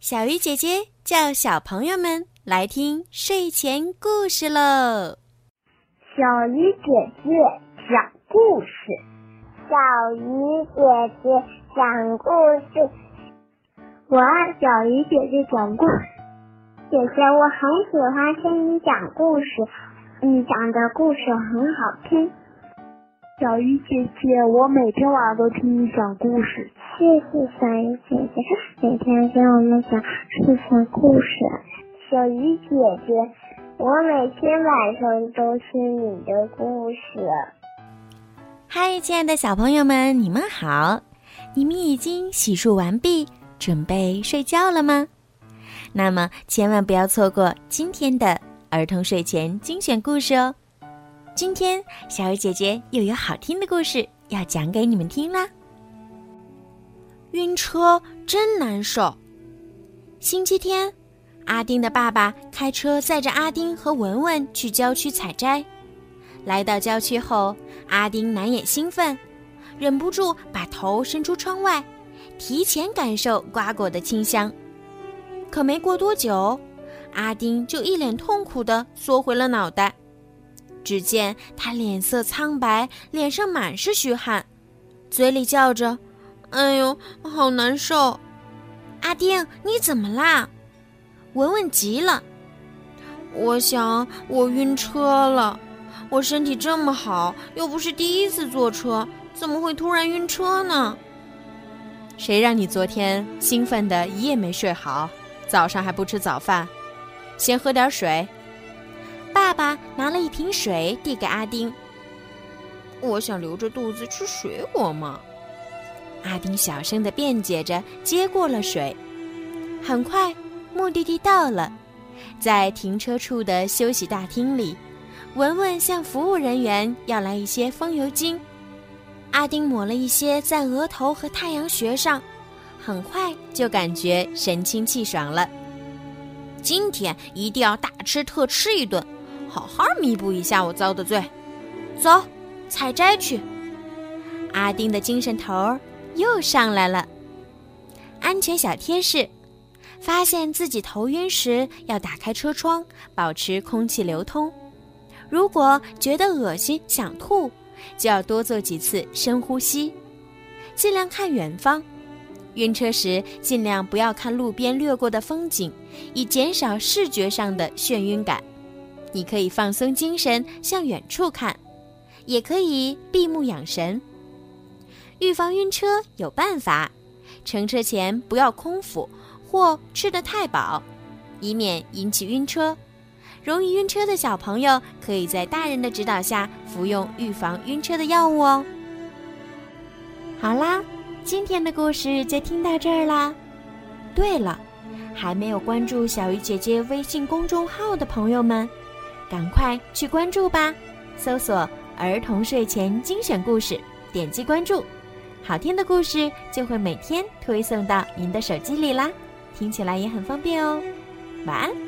小鱼姐姐叫小朋友们来听睡前故事喽。小鱼姐姐讲故事，小鱼姐姐讲故事，我爱小鱼姐姐讲故事。姐姐，我很喜欢听你讲故事，你讲的故事很好听。小鱼姐姐，我每天晚上都听你讲故事。谢谢小鱼姐姐，每天给我们讲睡前故事。小鱼姐姐，我每天晚上都听你的故事。嗨，亲爱的小朋友们，你们好！你们已经洗漱完毕，准备睡觉了吗？那么千万不要错过今天的儿童睡前精选故事哦。今天，小鱼姐姐又有好听的故事要讲给你们听啦。晕车真难受。星期天，阿丁的爸爸开车载着阿丁和文文去郊区采摘。来到郊区后，阿丁难掩兴奋，忍不住把头伸出窗外，提前感受瓜果的清香。可没过多久，阿丁就一脸痛苦地缩回了脑袋。只见他脸色苍白，脸上满是虚汗，嘴里叫着：“哎呦，好难受！”阿丁，你怎么啦？文文急了：“我想我晕车了。我身体这么好，又不是第一次坐车，怎么会突然晕车呢？”谁让你昨天兴奋的一夜没睡好，早上还不吃早饭？先喝点水。爸爸拿了一瓶水递给阿丁。我想留着肚子吃水果嘛。阿丁小声的辩解着，接过了水。很快，目的地到了，在停车处的休息大厅里，文文向服务人员要来一些风油精。阿丁抹了一些在额头和太阳穴上，很快就感觉神清气爽了。今天一定要大吃特吃一顿。好好弥补一下我遭的罪，走，采摘去。阿丁的精神头儿又上来了。安全小贴士：发现自己头晕时，要打开车窗，保持空气流通。如果觉得恶心、想吐，就要多做几次深呼吸，尽量看远方。晕车时，尽量不要看路边掠过的风景，以减少视觉上的眩晕感。你可以放松精神，向远处看，也可以闭目养神。预防晕车有办法：乘车前不要空腹或吃得太饱，以免引起晕车。容易晕车的小朋友可以在大人的指导下服用预防晕车的药物哦。好啦，今天的故事就听到这儿啦。对了，还没有关注小鱼姐姐微信公众号的朋友们。赶快去关注吧，搜索“儿童睡前精选故事”，点击关注，好听的故事就会每天推送到您的手机里啦，听起来也很方便哦。晚安。